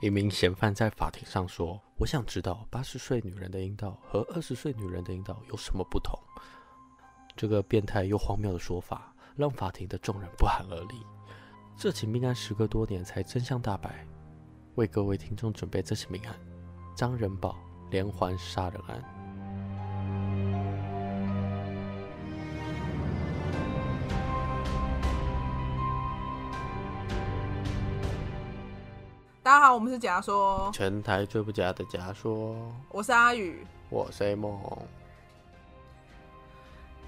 一名嫌犯在法庭上说：“我想知道八十岁女人的阴道和二十岁女人的阴道有什么不同。”这个变态又荒谬的说法让法庭的众人不寒而栗。这起命案时隔多年才真相大白，为各位听众准备这起命案——张仁宝连环杀人案。我们是假说，全台最不假的假说。我是阿宇，我是 A 梦。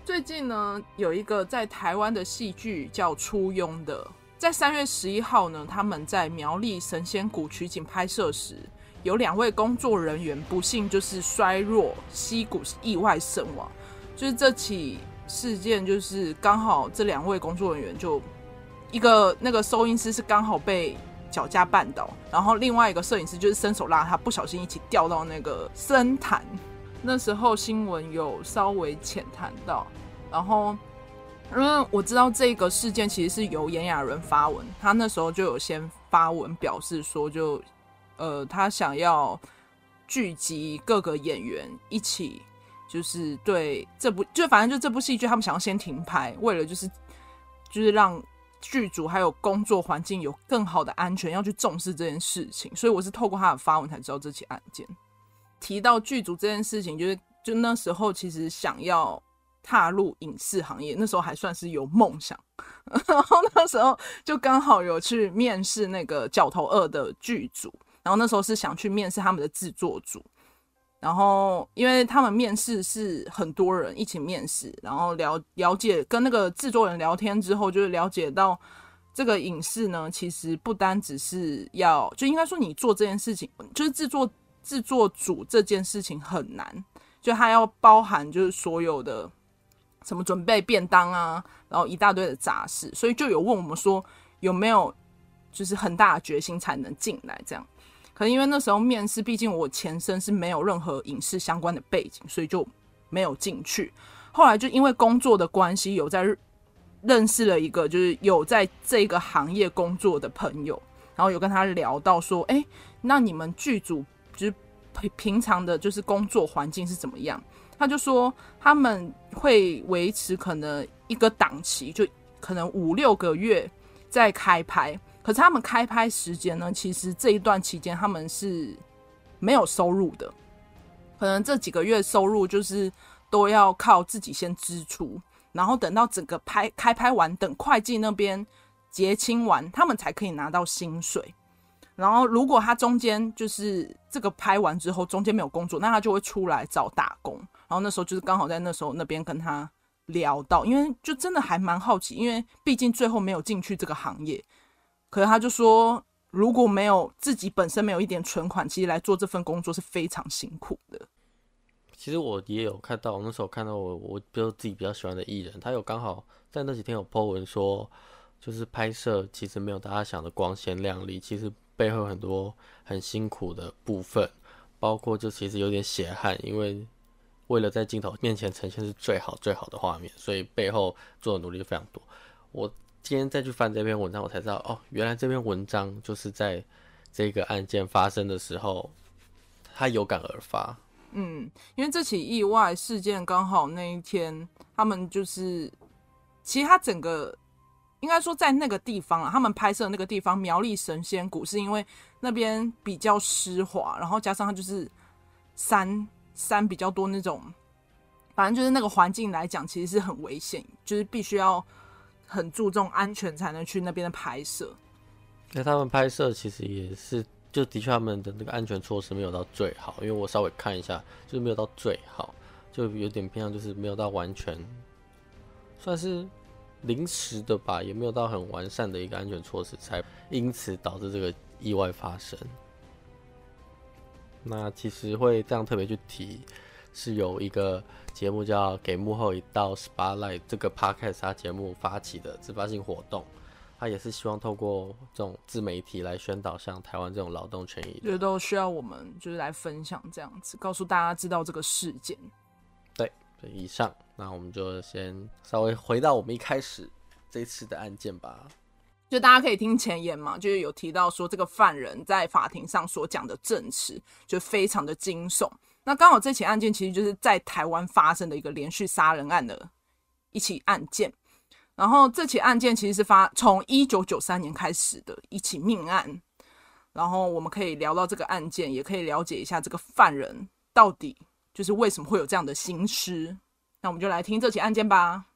最近呢，有一个在台湾的戏剧叫《初拥》的，在三月十一号呢，他们在苗栗神仙谷取景拍摄时，有两位工作人员不幸就是衰弱溪谷意外身亡。就是这起事件，就是刚好这两位工作人员就一个那个收音师是刚好被。脚架绊倒，然后另外一个摄影师就是伸手拉他，不小心一起掉到那个深潭。那时候新闻有稍微浅谈到，然后因为我知道这个事件其实是由炎亚纶发文，他那时候就有先发文表示说就，呃他想要聚集各个演员一起，就是对这部就反正就这部戏剧，他们想要先停拍，为了就是就是让。剧组还有工作环境有更好的安全，要去重视这件事情，所以我是透过他的发文才知道这起案件。提到剧组这件事情，就是就那时候其实想要踏入影视行业，那时候还算是有梦想，然后那时候就刚好有去面试那个《角头二》的剧组，然后那时候是想去面试他们的制作组。然后，因为他们面试是很多人一起面试，然后了了解跟那个制作人聊天之后，就是了解到这个影视呢，其实不单只是要，就应该说你做这件事情，就是制作制作组这件事情很难，就它要包含就是所有的什么准备便当啊，然后一大堆的杂事，所以就有问我们说有没有就是很大的决心才能进来这样。可能因为那时候面试，毕竟我前身是没有任何影视相关的背景，所以就没有进去。后来就因为工作的关系，有在认识了一个就是有在这个行业工作的朋友，然后有跟他聊到说：“哎，那你们剧组就是平平常的，就是工作环境是怎么样？”他就说他们会维持可能一个档期，就可能五六个月再开拍。可是他们开拍时间呢？其实这一段期间他们是没有收入的，可能这几个月收入就是都要靠自己先支出，然后等到整个拍开拍完，等会计那边结清完，他们才可以拿到薪水。然后如果他中间就是这个拍完之后中间没有工作，那他就会出来找打工。然后那时候就是刚好在那时候那边跟他聊到，因为就真的还蛮好奇，因为毕竟最后没有进去这个行业。可是他就说，如果没有自己本身没有一点存款，其实来做这份工作是非常辛苦的。其实我也有看到，那时候看到我我比如自己比较喜欢的艺人，他有刚好在那几天有 po 文说，就是拍摄其实没有大家想的光鲜亮丽，其实背后很多很辛苦的部分，包括就其实有点血汗，因为为了在镜头面前呈现是最好最好的画面，所以背后做的努力非常多。我。今天再去翻这篇文章，我才知道哦，原来这篇文章就是在这个案件发生的时候，他有感而发。嗯，因为这起意外事件刚好那一天，他们就是其实他整个应该说在那个地方啊，他们拍摄那个地方苗栗神仙谷，是因为那边比较湿滑，然后加上它就是山山比较多那种，反正就是那个环境来讲，其实是很危险，就是必须要。很注重安全才能去那边的拍摄。那他们拍摄其实也是，就的确他们的那个安全措施没有到最好，因为我稍微看一下，就是没有到最好，就有点偏向就是没有到完全，算是临时的吧，也没有到很完善的一个安全措施，才因此导致这个意外发生。那其实会这样特别去提。是有一个节目叫《给幕后一道 Spotlight》这个 Podcast 它节目发起的自发性活动，他也是希望透过这种自媒体来宣导像台湾这种劳动权益，就都需要我们就是来分享这样子，告诉大家知道这个事件。对，以上，那我们就先稍微回到我们一开始这次的案件吧。就大家可以听前言嘛，就是有提到说这个犯人在法庭上所讲的证词就非常的惊悚。那刚好这起案件其实就是在台湾发生的一个连续杀人案的一起案件。然后这起案件其实是发从一九九三年开始的一起命案。然后我们可以聊到这个案件，也可以了解一下这个犯人到底就是为什么会有这样的心思。那我们就来听这起案件吧。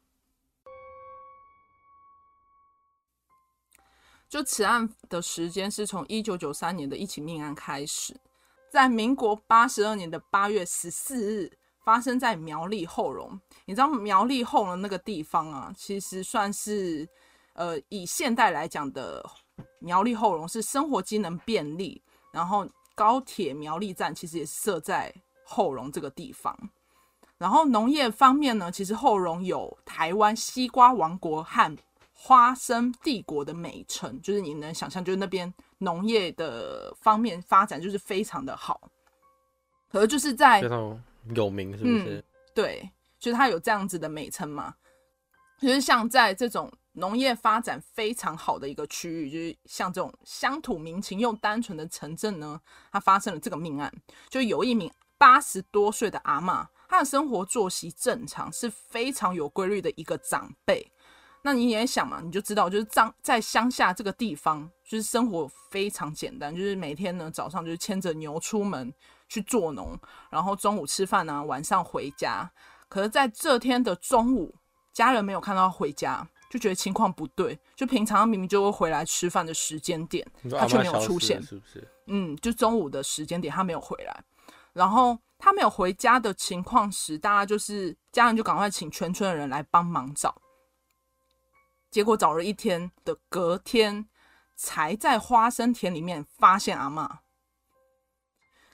就此案的时间是从一九九三年的一起命案开始，在民国八十二年的八月十四日，发生在苗栗后龙。你知道苗栗后龙那个地方啊，其实算是呃以现代来讲的苗栗后龙是生活机能便利，然后高铁苗栗站其实也是设在后龙这个地方。然后农业方面呢，其实后龙有台湾西瓜王国和花生帝国的美称，就是你能想象，就是那边农业的方面发展就是非常的好，可是就是在非常有名，是不是？嗯，对，就是它有这样子的美称嘛。就是像在这种农业发展非常好的一个区域，就是像这种乡土民情又单纯的城镇呢，它发生了这个命案，就有一名八十多岁的阿嬷，她的生活作息正常，是非常有规律的一个长辈。那你也想嘛，你就知道，就是在在乡下这个地方，就是生活非常简单，就是每天呢早上就是牵着牛出门去做农，然后中午吃饭呢，晚上回家。可是在这天的中午，家人没有看到他回家，就觉得情况不对。就平常明明就会回来吃饭的时间点，他却没有出现，是不是？嗯，就中午的时间点他没有回来，然后他没有回家的情况时，大家就是家人就赶快请全村的人来帮忙找。结果找了一天的隔天，才在花生田里面发现阿嬷。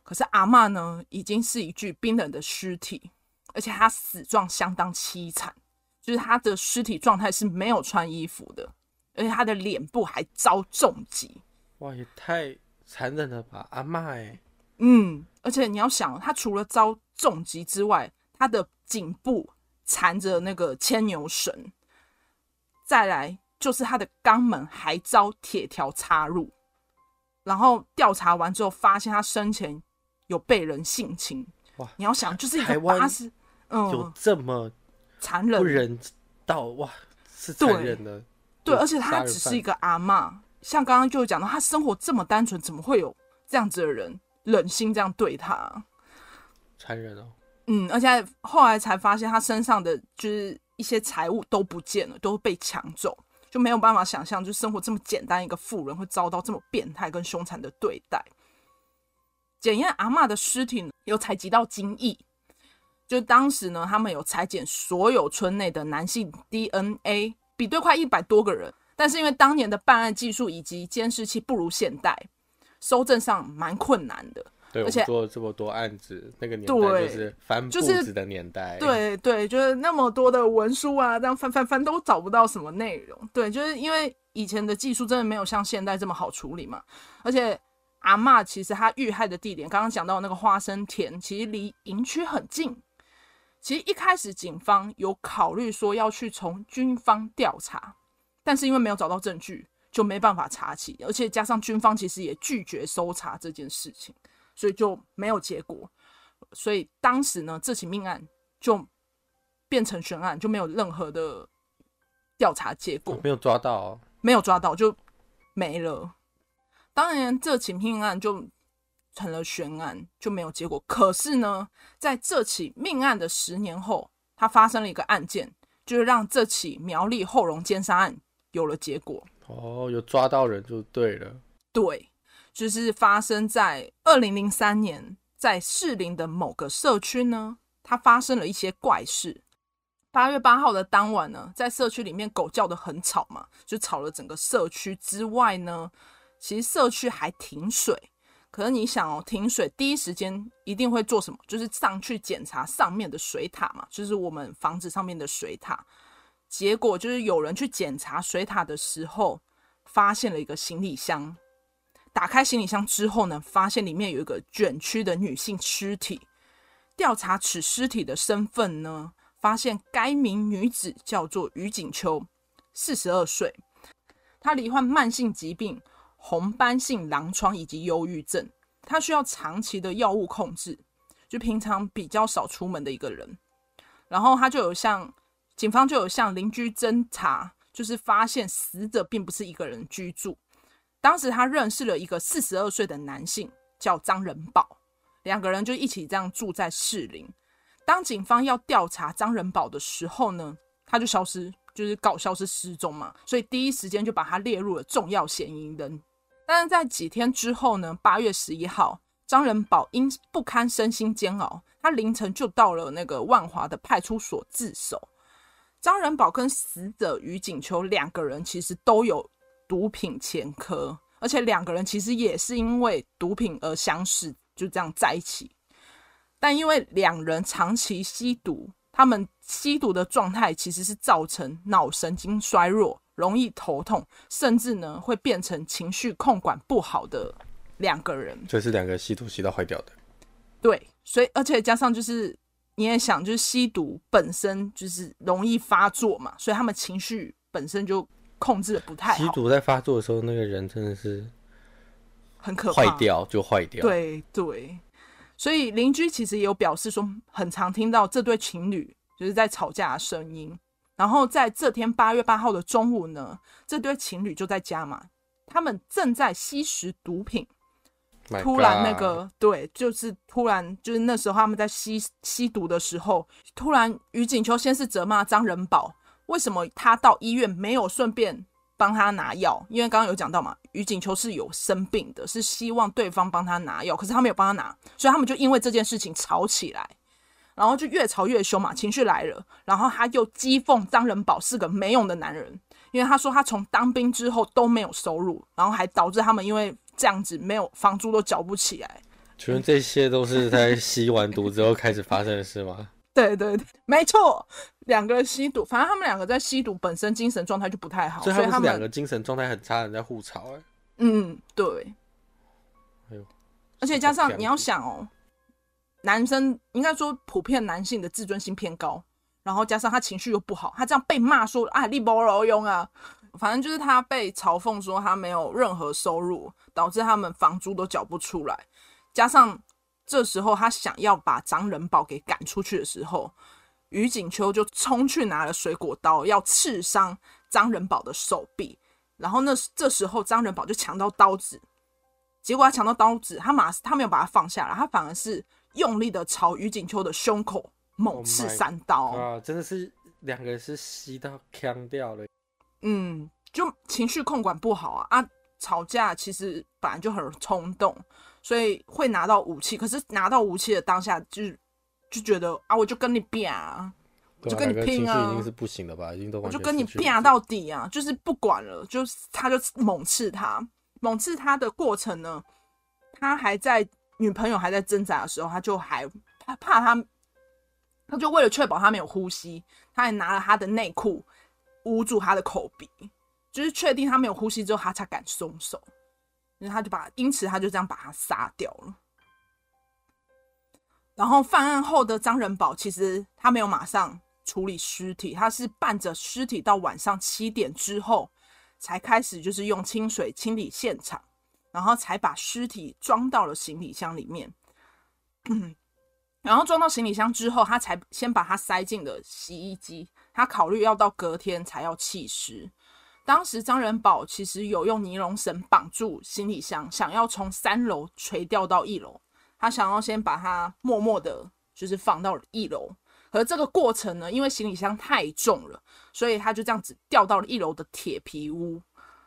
可是阿嬷呢，已经是一具冰冷的尸体，而且她死状相当凄惨，就是她的尸体状态是没有穿衣服的，而且她的脸部还遭重击。哇，也太残忍了吧，阿嬷哎。嗯，而且你要想，她除了遭重击之外，她的颈部缠着那个牵牛绳。再来就是他的肛门还遭铁条插入，然后调查完之后发现他生前有被人性侵。哇！你要想，就是一个八十，嗯，有这么残忍、不人道哇，是残忍的。对，而且他只是一个阿妈，像刚刚就讲到，他生活这么单纯，怎么会有这样子的人忍心这样对他？残忍哦。嗯，而且后来才发现他身上的就是。一些财物都不见了，都被抢走，就没有办法想象，就生活这么简单一个妇人会遭到这么变态跟凶残的对待。检验阿嬷的尸体有采集到精液，就当时呢，他们有裁剪所有村内的男性 DNA，比对快一百多个人，但是因为当年的办案技术以及监视器不如现代，搜证上蛮困难的。对，而且做了这么多案子，那个年代就是翻簿子的年代。就是、对对，就是那么多的文书啊，这样翻翻翻都找不到什么内容。对，就是因为以前的技术真的没有像现代这么好处理嘛。而且阿嬷其实她遇害的地点，刚刚讲到那个花生田，其实离营区很近。其实一开始警方有考虑说要去从军方调查，但是因为没有找到证据，就没办法查起。而且加上军方其实也拒绝搜查这件事情。所以就没有结果，所以当时呢，这起命案就变成悬案，就没有任何的调查结果，没有抓到哦，没有抓到就没了。当然，这起命案就成了悬案，就没有结果。可是呢，在这起命案的十年后，它发生了一个案件，就是让这起苗栗后龙奸杀案有了结果。哦，有抓到人就对了。对。就是发生在二零零三年，在士林的某个社区呢，它发生了一些怪事。八月八号的当晚呢，在社区里面狗叫得很吵嘛，就吵了整个社区之外呢，其实社区还停水。可是你想哦，停水第一时间一定会做什么？就是上去检查上面的水塔嘛，就是我们房子上面的水塔。结果就是有人去检查水塔的时候，发现了一个行李箱。打开行李箱之后呢，发现里面有一个卷曲的女性尸体。调查此尸体的身份呢，发现该名女子叫做于锦秋，四十二岁。她罹患慢性疾病、红斑性狼疮以及忧郁症，她需要长期的药物控制，就平常比较少出门的一个人。然后他就有向警方就有向邻居侦查，就是发现死者并不是一个人居住。当时他认识了一个四十二岁的男性，叫张仁宝，两个人就一起这样住在士林。当警方要调查张仁宝的时候呢，他就消失，就是搞消失失踪嘛，所以第一时间就把他列入了重要嫌疑人。但是在几天之后呢，八月十一号，张仁宝因不堪身心煎熬，他凌晨就到了那个万华的派出所自首。张仁宝跟死者于景秋两个人其实都有毒品前科，而且两个人其实也是因为毒品而相识，就这样在一起。但因为两人长期吸毒，他们吸毒的状态其实是造成脑神经衰弱，容易头痛，甚至呢会变成情绪控管不好的两个人。所以是两个吸毒吸到坏掉的。对，所以而且加上就是你也想，就是吸毒本身就是容易发作嘛，所以他们情绪本身就控制的不太好。吸毒在发作的时候，那个人真的是很可怕，坏掉就坏掉。对对。所以邻居其实也有表示说，很常听到这对情侣就是在吵架的声音。然后在这天八月八号的中午呢，这对情侣就在家嘛，他们正在吸食毒品。突然那个对，就是突然就是那时候他们在吸吸毒的时候，突然于锦秋先是责骂张仁宝，为什么他到医院没有顺便。帮他拿药，因为刚刚有讲到嘛，于景秋是有生病的，是希望对方帮他拿药，可是他没有帮他拿，所以他们就因为这件事情吵起来，然后就越吵越凶嘛，情绪来了，然后他又讥讽张仁宝是个没用的男人，因为他说他从当兵之后都没有收入，然后还导致他们因为这样子没有房租都缴不起来。请问这些都是在吸完毒之后开始发生的事吗？对对对，没错，两个人吸毒，反正他们两个在吸毒本身精神状态就不太好，所以他们是两个精神状态很差的人在互吵哎。嗯，对。哎呦，而且加上你要想哦，男生应该说普遍男性的自尊心偏高，然后加上他情绪又不好，他这样被骂说啊，你没路用啊，反正就是他被嘲讽说他没有任何收入，导致他们房租都缴不出来，加上。这时候，他想要把张仁宝给赶出去的时候，于景秋就冲去拿了水果刀，要刺伤张仁宝的手臂。然后那这时候，张仁宝就抢到刀子，结果他抢到刀子，他马他没有把它放下来，他反而是用力的朝于景秋的胸口猛刺三刀。啊，oh，真的是两个人是吸到呛掉了。嗯，就情绪控管不好啊啊！吵架其实本来就很冲动。所以会拿到武器，可是拿到武器的当下就就觉得啊，我就跟你拼啊，我就跟你拼啊，已经是不行了吧？已经都我就跟你拼到底啊，就是不管了，就是他就猛刺他，猛刺他的过程呢，他还在女朋友还在挣扎的时候，他就还他怕他，他就为了确保他没有呼吸，他还拿了他的内裤捂住他的口鼻，就是确定他没有呼吸之后，他才敢松手。因为他就把，因此他就这样把他杀掉了。然后犯案后的张仁宝其实他没有马上处理尸体，他是伴着尸体到晚上七点之后才开始，就是用清水清理现场，然后才把尸体装到了行李箱里面。然后装到行李箱之后，他才先把它塞进了洗衣机。他考虑要到隔天才要弃尸。当时张仁宝其实有用尼龙绳绑住行李箱，想要从三楼垂吊到一楼。他想要先把它默默的，就是放到一楼。而这个过程呢，因为行李箱太重了，所以他就这样子掉到了一楼的铁皮屋。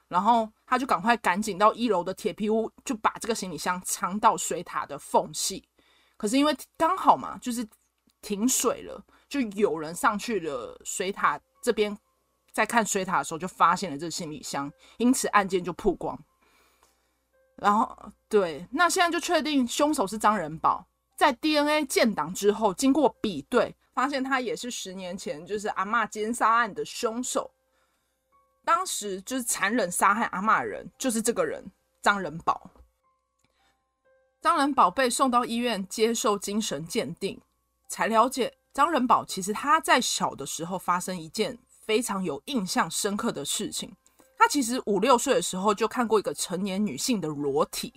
然后他就赶快赶紧到一楼的铁皮屋，就把这个行李箱藏到水塔的缝隙。可是因为刚好嘛，就是停水了，就有人上去了水塔这边。在看水塔的时候，就发现了这个行李箱，因此案件就曝光。然后，对，那现在就确定凶手是张仁宝。在 DNA 建档之后，经过比对，发现他也是十年前就是阿嬷奸杀案的凶手。当时就是残忍杀害阿嬷的人，就是这个人张仁宝。张仁宝被送到医院接受精神鉴定，才了解张仁宝其实他在小的时候发生一件。非常有印象深刻的事情，他其实五六岁的时候就看过一个成年女性的裸体。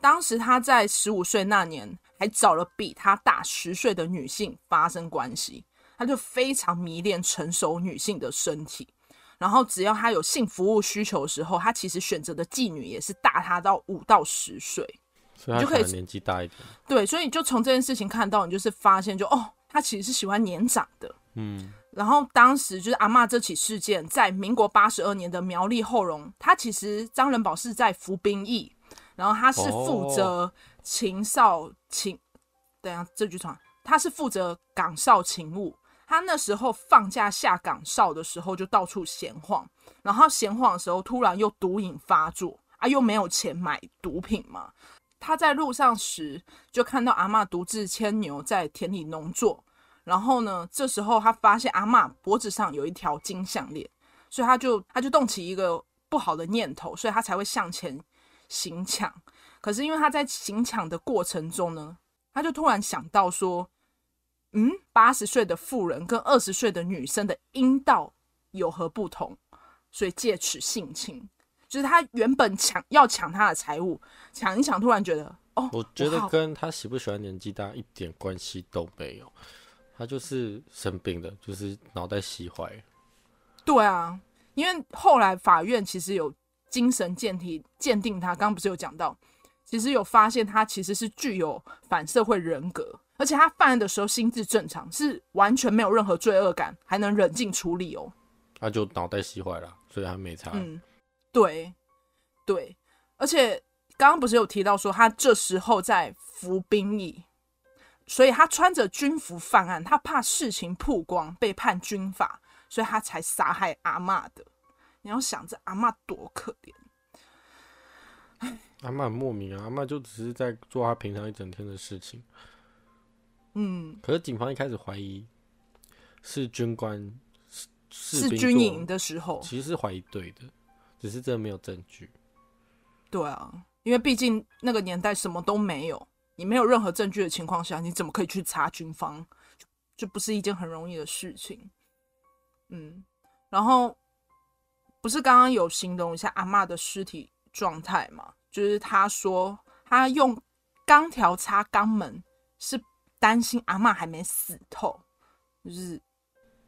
当时他在十五岁那年，还找了比他大十岁的女性发生关系。他就非常迷恋成熟女性的身体，然后只要他有性服务需求的时候，他其实选择的妓女也是大他到五到十岁，所以他可以年纪大一点。对，所以你就从这件事情看到，你就是发现就哦，他其实是喜欢年长的。嗯，然后当时就是阿嬷这起事件，在民国八十二年的苗栗后龙，他其实张仁宝是在服兵役，然后他是负责情少情，等下这句话，他是负责岗哨勤务。他那时候放假下岗哨的时候，就到处闲晃，然后闲晃的时候，突然又毒瘾发作啊，又没有钱买毒品嘛。他在路上时，就看到阿嬷独自牵牛在田里农作，然后呢，这时候他发现阿嬷脖子上有一条金项链，所以他就他就动起一个不好的念头，所以他才会向前行抢。可是因为他在行抢的过程中呢，他就突然想到说。嗯，八十岁的妇人跟二十岁的女生的阴道有何不同？所以借此性侵，就是他原本抢要抢他的财物，抢一抢，突然觉得哦，我觉得跟他喜不喜欢年纪大一点关系都没有，他就是生病的，就是脑袋洗坏。对啊，因为后来法院其实有精神鉴体鉴定他，刚刚不是有讲到，其实有发现他其实是具有反社会人格。而且他犯案的时候心智正常，是完全没有任何罪恶感，还能冷静处理哦。他就脑袋洗坏了，所以他没查。嗯，对，对。而且刚刚不是有提到说他这时候在服兵役，所以他穿着军服犯案，他怕事情曝光被判军法，所以他才杀害阿嬷的。你要想这阿嬷多可怜。阿嬷很莫名啊，阿嬷就只是在做他平常一整天的事情。嗯，可是警方一开始怀疑是军官是是军营的时候，其实是怀疑对的，只是真的没有证据。对啊，因为毕竟那个年代什么都没有，你没有任何证据的情况下，你怎么可以去查军方？就就不是一件很容易的事情。嗯，然后不是刚刚有形容一下阿嬷的尸体状态嘛？就是他说他用钢条插肛门是。担心阿嬷还没死透，就是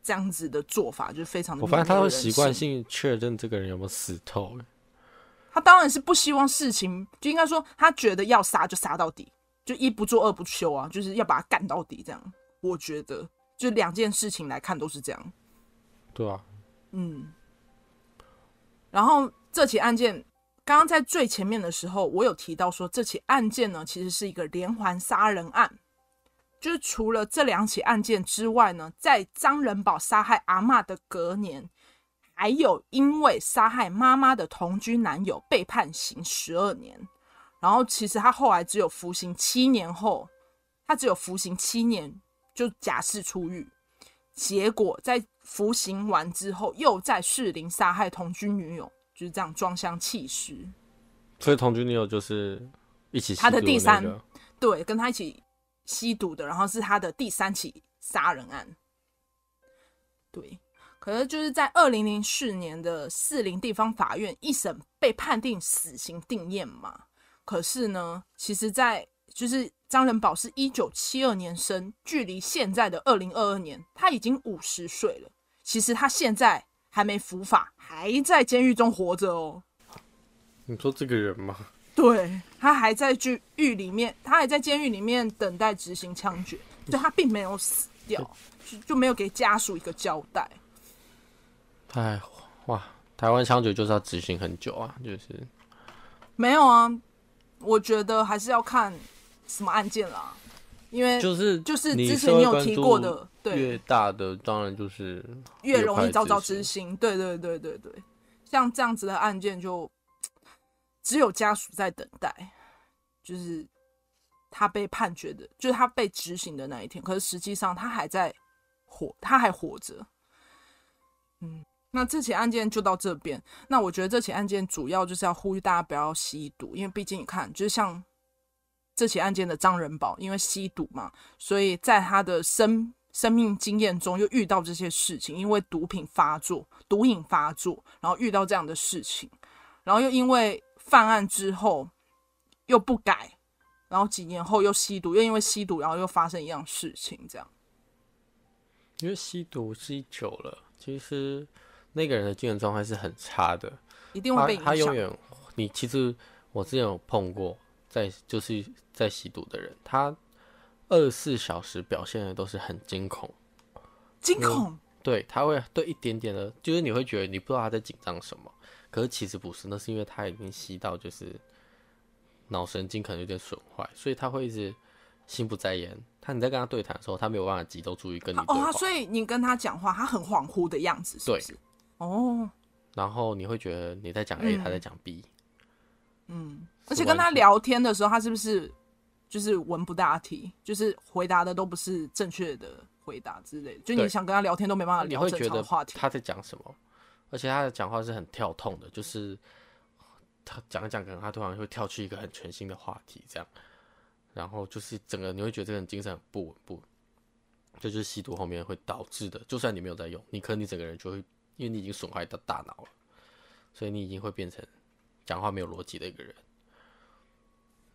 这样子的做法，就是非常的。我发现他会习惯性确认这个人有没有死透。他当然是不希望事情，就应该说他觉得要杀就杀到底，就一不做二不休啊，就是要把他干到底这样。我觉得，就两件事情来看都是这样。对啊，嗯。然后这起案件，刚刚在最前面的时候，我有提到说，这起案件呢，其实是一个连环杀人案。就是除了这两起案件之外呢，在张仁宝杀害阿嬷的隔年，还有因为杀害妈妈的同居男友被判刑十二年，然后其实他后来只有服刑七年后，他只有服刑七年就假释出狱，结果在服刑完之后又在士林杀害同居女友，就是这样装箱弃尸。所以同居女友就是一起、那个、他的第三，对，跟他一起。吸毒的，然后是他的第三起杀人案。对，可是就是在二零零四年的士林地方法院一审被判定死刑定谳嘛。可是呢，其实，在就是张仁宝是一九七二年生，距离现在的二零二二年，他已经五十岁了。其实他现在还没伏法，还在监狱中活着哦。你说这个人吗？对，他还在监狱里面，他还在监狱里面等待执行枪决，就他并没有死掉，就就没有给家属一个交代。哎，哇，台湾枪决就是要执行很久啊，就是没有啊，我觉得还是要看什么案件啦，因为就是就是之前你有提过的，对，越大的当然就是越容易遭到执行，对对对对对，像这样子的案件就。只有家属在等待，就是他被判决的，就是他被执行的那一天。可是实际上他还在活，他还活着。嗯，那这起案件就到这边。那我觉得这起案件主要就是要呼吁大家不要吸毒，因为毕竟你看，就是像这起案件的张仁宝，因为吸毒嘛，所以在他的生生命经验中又遇到这些事情，因为毒品发作、毒瘾发作，然后遇到这样的事情，然后又因为犯案之后又不改，然后几年后又吸毒，又因为吸毒，然后又发生一样事情，这样。因为吸毒吸久了，其实那个人的精神状态是很差的，一定会被影响。他永远，你其实我之前有碰过，在就是在吸毒的人，他。二十四小时表现的都是很惊恐，惊恐，对，他会对一点点的，就是你会觉得你不知道他在紧张什么，可是其实不是，那是因为他已经吸到，就是脑神经可能有点损坏，所以他会一直心不在焉。他你在跟他对谈的时候，他没有办法集中注意跟你。哦，所以你跟他讲话，他很恍惚的样子是不是，对，哦，然后你会觉得你在讲 A，、嗯、他在讲 B，嗯，而且跟他聊天的时候，他是不是？就是文不大题，就是回答的都不是正确的回答之类的。就你想跟他聊天都没办法聊正常的话题。他在讲什么？而且他的讲话是很跳痛的，就是他讲一讲，可能他突然会跳去一个很全新的话题，这样。然后就是整个你会觉得这个人精神很不稳，不稳，这就是吸毒后面会导致的。就算你没有在用，你可能你整个人就会，因为你已经损坏到大脑了，所以你已经会变成讲话没有逻辑的一个人。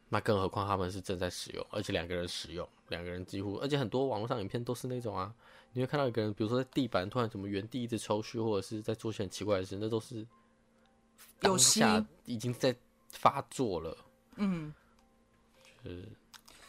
那更何况他们是正在使用，而且两个人使用，两个人几乎，而且很多网络上影片都是那种啊，你会看到一个人，比如说在地板突然怎么原地一直抽搐，或者是在做些很奇怪的事，那都是当下已经在发作了，嗯，就是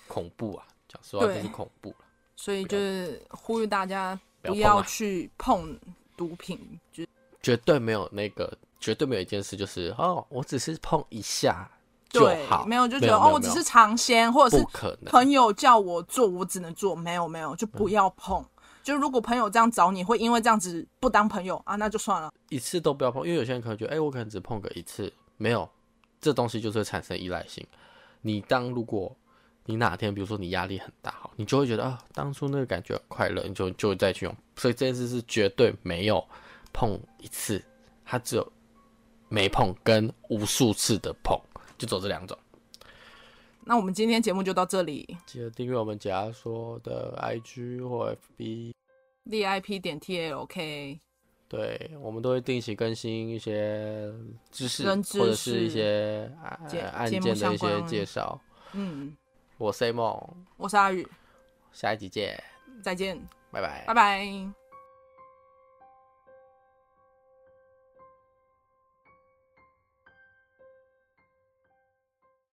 恐怖啊，讲实话就是恐怖了，所以就是呼吁大家不要去碰毒品，就绝对没有那个，绝对没有一件事就是哦，我只是碰一下。对，没有就觉得哦，我只是尝鲜，或者是朋友叫我做，我只能做。没有没有，就不要碰。嗯、就如果朋友这样找你，会因为这样子不当朋友啊，那就算了。一次都不要碰，因为有些人可能觉得，哎、欸，我可能只碰个一次，没有，这东西就是会产生依赖性。你当如果你哪天，比如说你压力很大，好，你就会觉得啊，当初那个感觉很快乐，你就就会再去用。所以这件事是绝对没有碰一次，它只有没碰跟无数次的碰。就走这两种，那我们今天节目就到这里。记得订阅我们假说的 IG 或 FB，VIP 点 TLK。对，我们都会定期更新一些知识，或者是一些案件的一些介绍。嗯，我是 A 梦，我是阿宇，下一集见，再见，拜拜，拜拜。